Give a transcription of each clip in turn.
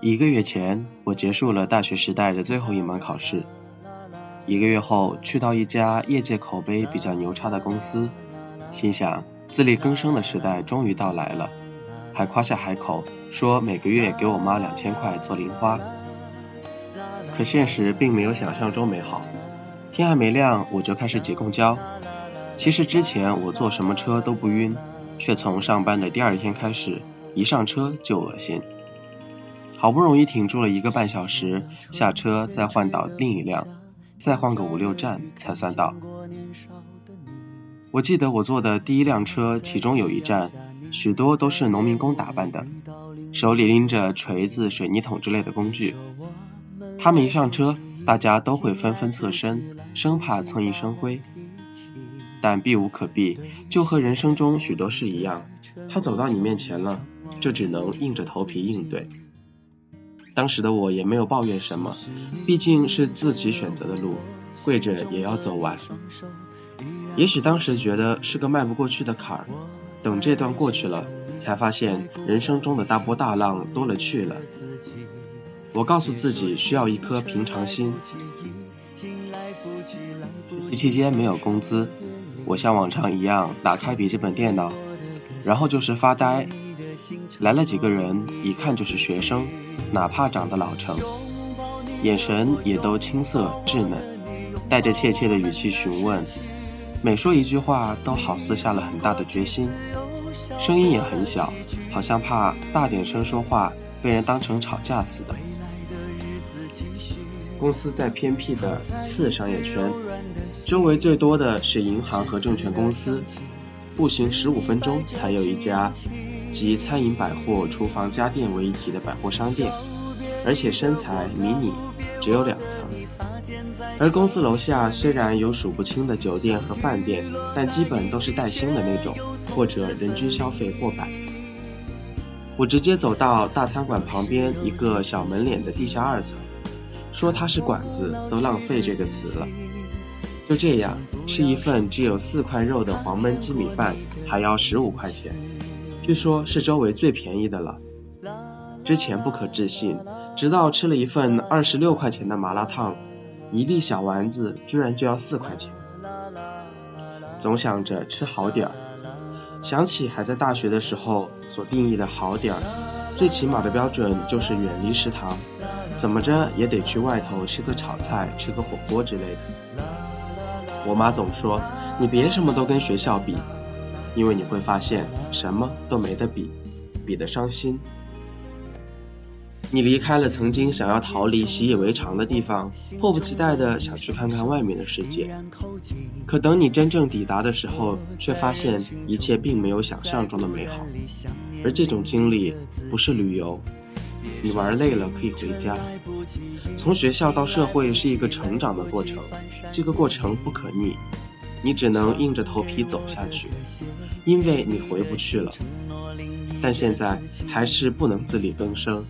一个月前，我结束了大学时代的最后一门考试。一个月后，去到一家业界口碑比较牛叉的公司，心想自力更生的时代终于到来了，还夸下海口说每个月给我妈两千块做零花。可现实并没有想象中美好，天还没亮我就开始挤公交。其实之前我坐什么车都不晕，却从上班的第二天开始，一上车就恶心。好不容易挺住了一个半小时，下车再换到另一辆。再换个五六站才算到。我记得我坐的第一辆车，其中有一站，许多都是农民工打扮的，手里拎着锤子、水泥桶之类的工具。他们一上车，大家都会纷纷侧身，生怕蹭一身灰。但避无可避，就和人生中许多事一样，他走到你面前了，就只能硬着头皮应对。当时的我也没有抱怨什么，毕竟是自己选择的路，跪着也要走完。也许当时觉得是个迈不过去的坎儿，等这段过去了，才发现人生中的大波大浪多了去了。我告诉自己需要一颗平常心。学习期间没有工资，我像往常一样打开笔记本电脑，然后就是发呆。来了几个人，一看就是学生。哪怕长得老成，眼神也都青涩稚嫩，带着怯怯的语气询问，每说一句话都好似下了很大的决心，声音也很小，好像怕大点声说话被人当成吵架似的。公司在偏僻的次商业圈，周围最多的是银行和证券公司，步行十五分钟才有一家。集餐饮、百货、厨房、家电为一体的百货商店，而且身材迷你，只有两层。而公司楼下虽然有数不清的酒店和饭店，但基本都是带星的那种，或者人均消费过百。我直接走到大餐馆旁边一个小门脸的地下二层，说它是馆子都浪费这个词了。就这样，吃一份只有四块肉的黄焖鸡米饭，还要十五块钱。据说，是周围最便宜的了。之前不可置信，直到吃了一份二十六块钱的麻辣烫，一粒小丸子居然就要四块钱。总想着吃好点儿，想起还在大学的时候所定义的好点儿，最起码的标准就是远离食堂，怎么着也得去外头吃个炒菜、吃个火锅之类的。我妈总说，你别什么都跟学校比。因为你会发现什么都没得比，比得伤心。你离开了曾经想要逃离、习以为常的地方，迫不及待的想去看看外面的世界。可等你真正抵达的时候，却发现一切并没有想象中的美好。而这种经历不是旅游，你玩累了可以回家。从学校到社会是一个成长的过程，这个过程不可逆。你只能硬着头皮走下去，因为你回不去了。但现在还是不能自力更生。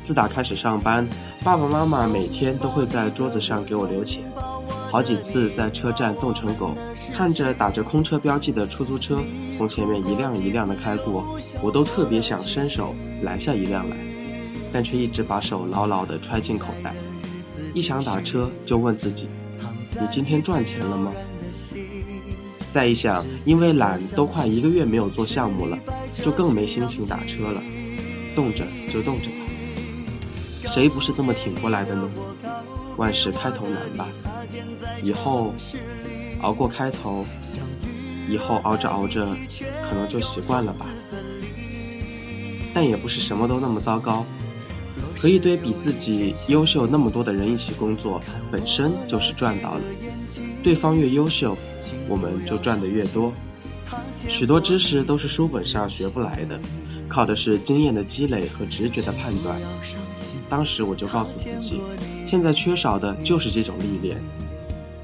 自打开始上班，爸爸妈妈每天都会在桌子上给我留钱。好几次在车站冻成狗，看着打着空车标记的出租车从前面一辆一辆的开过，我都特别想伸手拦下一辆来，但却一直把手牢牢地揣进口袋。一想打车，就问自己。你今天赚钱了吗？再一想，因为懒，都快一个月没有做项目了，就更没心情打车了。冻着就冻着吧，谁不是这么挺过来的呢？万事开头难吧，以后熬过开头，以后熬着熬着，可能就习惯了吧。但也不是什么都那么糟糕。和一堆比自己优秀那么多的人一起工作，本身就是赚到了。对方越优秀，我们就赚得越多。许多知识都是书本上学不来的，靠的是经验的积累和直觉的判断。当时我就告诉自己，现在缺少的就是这种历练。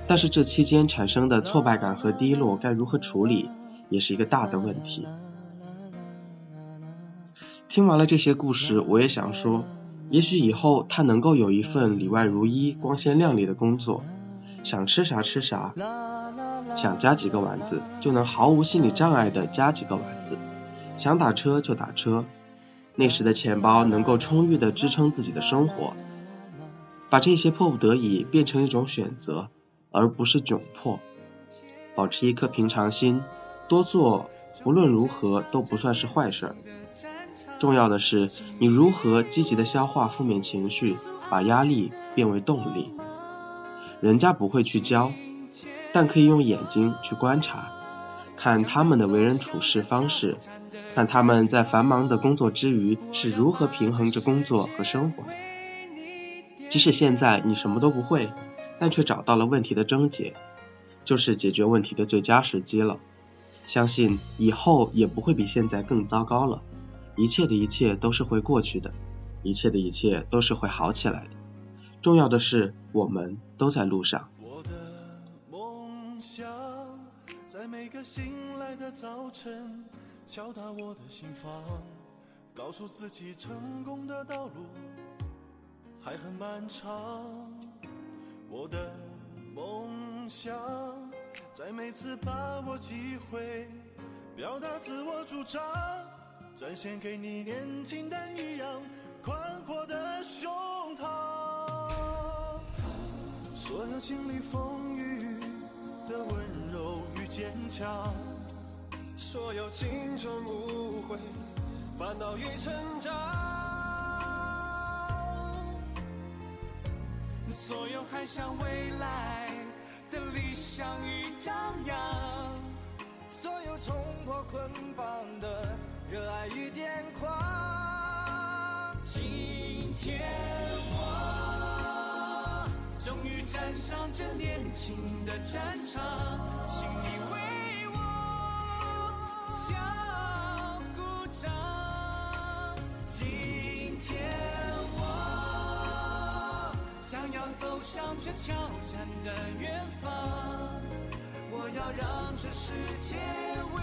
但是这期间产生的挫败感和低落该如何处理，也是一个大的问题。听完了这些故事，我也想说。也许以后他能够有一份里外如一、光鲜亮丽的工作，想吃啥吃啥，想加几个丸子就能毫无心理障碍的加几个丸子，想打车就打车，那时的钱包能够充裕地支撑自己的生活，把这些迫不得已变成一种选择，而不是窘迫。保持一颗平常心，多做无论如何都不算是坏事儿。重要的是你如何积极的消化负面情绪，把压力变为动力。人家不会去教，但可以用眼睛去观察，看他们的为人处事方式，看他们在繁忙的工作之余是如何平衡着工作和生活的。即使现在你什么都不会，但却找到了问题的症结，就是解决问题的最佳时机了。相信以后也不会比现在更糟糕了。一切的一切都是会过去的，一切的一切都是会好起来的。重要的是，我们都在路上。我的梦想在每个醒来的早晨敲打我的心房，告诉自己成功的道路还很漫长。我的梦想在每次把握机会表达自我主张。展现给你年轻但一样宽阔的胸膛。所有经历风雨的温柔与坚强，所有青春无悔、烦恼与成长，所有还向未来的理想与张扬，所有冲破捆绑的。热爱与癫狂，今天我终于站上这年轻的战场，请你为我敲鼓掌。今天我将要走向这挑战的远方，我要让这世界为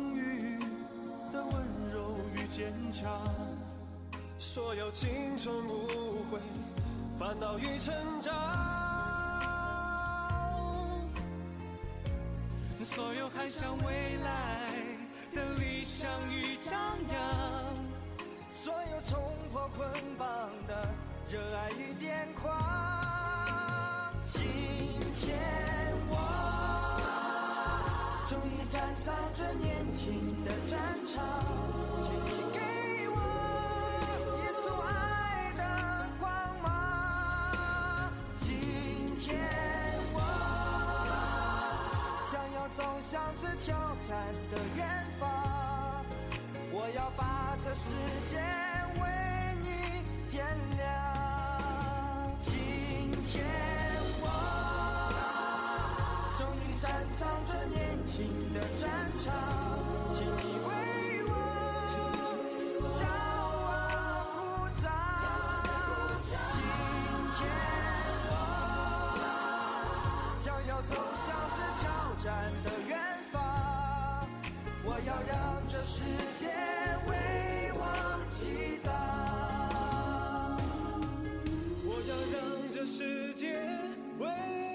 坚强，所有青春无悔，烦恼与成长，所有还向未来的理想与张扬，所有冲破捆绑的热爱与癫狂。今天我终于站上这年轻的战场。请你给我一束爱的光芒。今天我将要走向这挑战的远方，我要把这世界为你点亮。今天我终于站上这年轻的战场，请你为。想要走向这挑战的远方，我要让这世界为我祈祷，我要让这世界为。